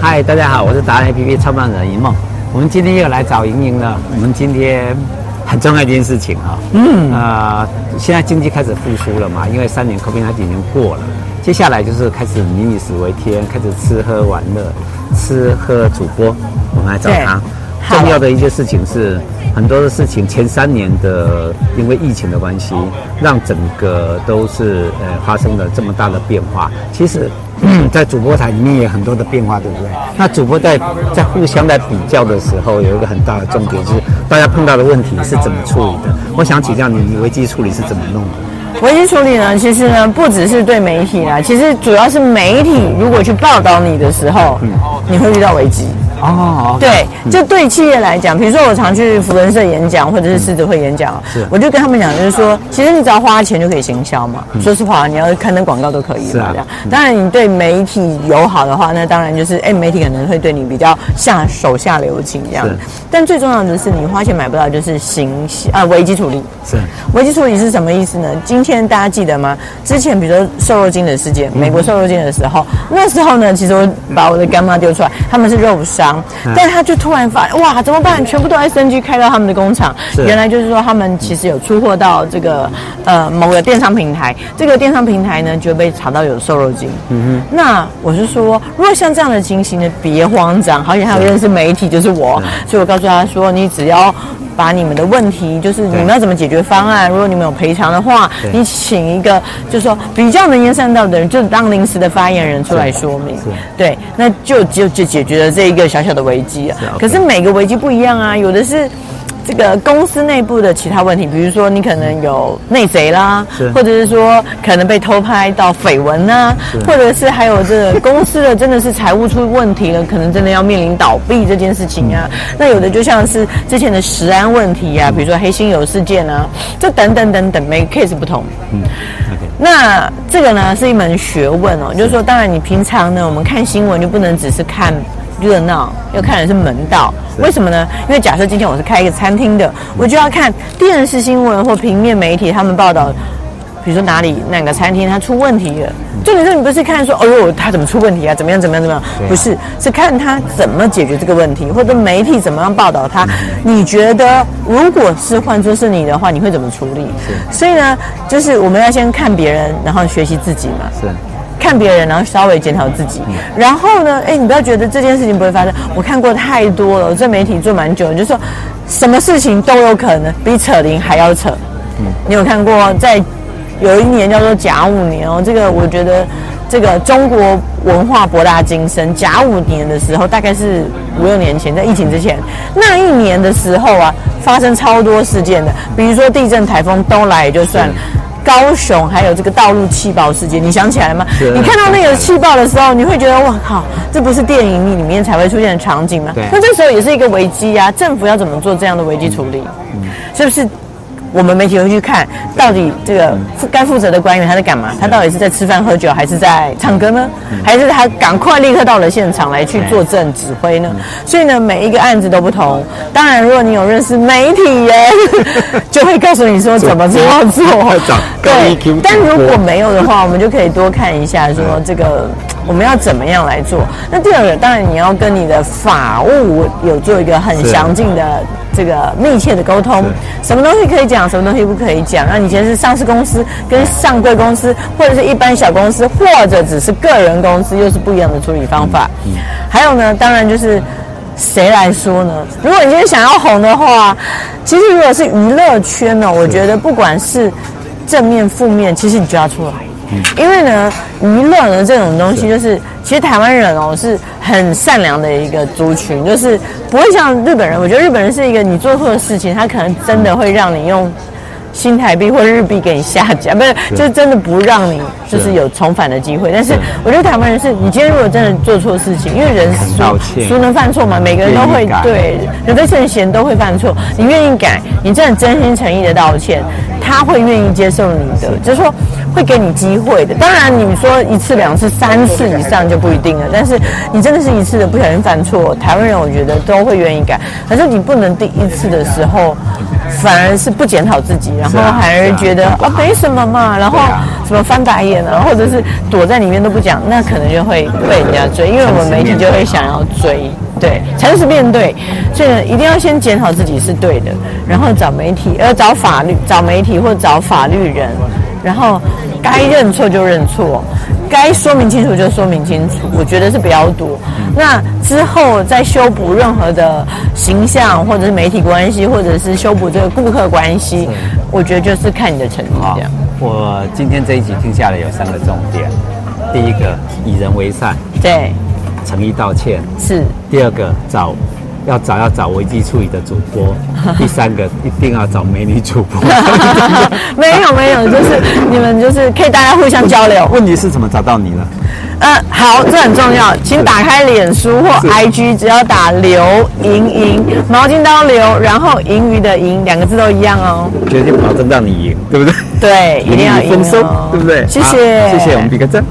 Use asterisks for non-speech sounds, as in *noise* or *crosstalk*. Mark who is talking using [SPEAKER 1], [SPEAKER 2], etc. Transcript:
[SPEAKER 1] 嗨，大家好，我是达人 APP 创办人一梦。我们今天又来找莹莹了。我们今天很重要一件事情哈，嗯啊、呃，现在经济开始复苏了嘛，因为三年 COVID 已经过了，接下来就是开始民以食为天，开始吃喝玩乐，吃喝主播，我们来找他。重要的一件事情是，很多的事情，前三年的因为疫情的关系，让整个都是呃发生了这么大的变化。其实，在主播台里面也有很多的变化，对不对？那主播在在互相在比较的时候，有一个很大的重点就是，大家碰到的问题是怎么处理的？我想请教你，你危机处理是怎么弄的？
[SPEAKER 2] 危机处理呢，其实呢，不只是对媒体啦，其实主要是媒体如果去报道你的时候，嗯，你会遇到危机。哦，对，就对企业来讲，比如说我常去扶轮社演讲，或者是狮子会演讲，是，我就跟他们讲，就是说，其实你只要花钱就可以行销嘛。说实话，你要刊登广告都可以，嘛啊。这样，当然你对媒体友好的话，那当然就是，哎，媒体可能会对你比较下手下留情这样。但最重要的是，你花钱买不到，就是行啊危机处理。是，危机处理是什么意思呢？今天大家记得吗？之前比如说瘦肉精的事件，美国瘦肉精的时候，那时候呢，其实我把我的干妈丢出来，他们是肉商。但他就突然发，哇，怎么办？全部都 SNG 开到他们的工厂。原来就是说，他们其实有出货到这个呃某个电商平台，这个电商平台呢就被查到有瘦肉精。嗯哼。那我是说，如果像这样的情形呢，别慌张。好像还有认识媒体，就是我，所以我告诉他说，你只要。把你们的问题，就是你们要怎么解决方案。如果你们有赔偿的话，你请一个就是说比较能言善道的人，就当临时的发言人出来说明。对，那就就就解决了这一个小小的危机啊。可是每个危机不一样啊，有的是。这个公司内部的其他问题，比如说你可能有内贼啦，或者是说可能被偷拍到绯闻呐，或者是还有这个公司的真的是财务出问题了，可能真的要面临倒闭这件事情啊。那有的就像是之前的食安问题啊，比如说黑心油事件啊，这等等等等，每个 case 不同。嗯，OK。那这个呢是一门学问哦，就是说，当然你平常呢，我们看新闻就不能只是看。热闹要看的是门道，为什么呢？因为假设今天我是开一个餐厅的，我就要看电视新闻或平面媒体他们报道，比如说哪里哪个餐厅它出问题了。重点是你不是看说，哦呦，他怎么出问题啊？怎么样怎么样怎么样？不是，是看他怎么解决这个问题，或者媒体怎么样报道他。你觉得如果是换作是你的话，你会怎么处理？所以呢，就是我们要先看别人，然后学习自己嘛。是。看别人，然后稍微检讨自己，然后呢，哎，你不要觉得这件事情不会发生。我看过太多了，我在媒体做蛮久，就是说什么事情都有可能，比扯铃还要扯。嗯，你有看过在有一年叫做甲午年哦，这个我觉得这个中国文化博大精深。甲午年的时候，大概是五六年前，在疫情之前，那一年的时候啊，发生超多事件的，比如说地震、台风都来也就算了。高雄还有这个道路气爆事件，你想起来了吗？你看到那个气爆的时候，你会觉得哇靠，这不是电影里面才会出现的场景吗？那这时候也是一个危机呀，政府要怎么做这样的危机处理？是不是？我们媒体会去看到底这个该负责的官员他在干嘛？他到底是在吃饭喝酒，还是在唱歌呢？还是他赶快立刻到了现场来去作证指挥呢？所以呢，每一个案子都不同。当然，如果你有认识媒体人，*laughs* 就会告诉你说怎么这样做。*laughs* 对，但如果没有的话，我们就可以多看一下，说这个我们要怎么样来做。那第二个，当然你要跟你的法务有做一个很详尽的。这个密切的沟通，什么东西可以讲，什么东西不可以讲。那你以前是上市公司跟上柜公司，或者是一般小公司，或者只是个人公司，又是不一样的处理方法。嗯。还有呢，当然就是谁来说呢？如果你今天想要红的话，其实如果是娱乐圈呢，我觉得不管是正面负面，其实你就要出来。因为呢，娱乐的这种东西，就是其实台湾人哦是很善良的一个族群，就是不会像日本人。我觉得日本人是一个，你做错的事情，他可能真的会让你用新台币或日币给你下架，不是，就是真的不让你就是有重返的机会。但是我觉得台湾人是，你今天如果真的做错事情，因为人孰孰能犯错嘛？每个人都会对，人非圣贤都会犯错。你愿意改，你真的真心诚意的道歉。他会愿意接受你的，就是说会给你机会的。当然，你说一次、两次、三次以上就不一定了。但是你真的是一次的不小心犯错，台湾人我觉得都会愿意改。可是你不能第一次的时候，反而是不检讨自己，然后反而觉得啊没什么嘛，然后什么翻白眼啊，或者是躲在里面都不讲，那可能就会被人家追，因为我们媒体就会想要追。对，诚实面对，所以一定要先检讨自己是对的，然后找媒体，呃，找法律，找媒体或找法律人，然后该认错就认错，该说明清楚就说明清楚，我觉得是比较多。那之后再修补任何的形象，或者是媒体关系，或者是修补这个顾客关系，我觉得就是看你的诚意这样。
[SPEAKER 1] 我今天这一集听下来有三个重点，第一个以人为善，
[SPEAKER 2] 对。
[SPEAKER 1] 诚意道歉
[SPEAKER 2] 是
[SPEAKER 1] 第二个，找要找要找危机处理的主播，*laughs* 第三个一定要找美女主播。*laughs*
[SPEAKER 2] 没有没有，就是 *laughs* 你们就是可以大家互相交流。
[SPEAKER 1] 问题是怎么找到你呢？
[SPEAKER 2] 呃，好，这很重要，请打开脸书或 IG，只要打刘盈盈，毛巾刀刘，然后盈余的盈，两个字都一样哦。
[SPEAKER 1] 决定保证让你赢，对不对？
[SPEAKER 2] 对，一定要赢哦，
[SPEAKER 1] 对不对？
[SPEAKER 2] 谢谢，
[SPEAKER 1] 谢谢，我们比个赞。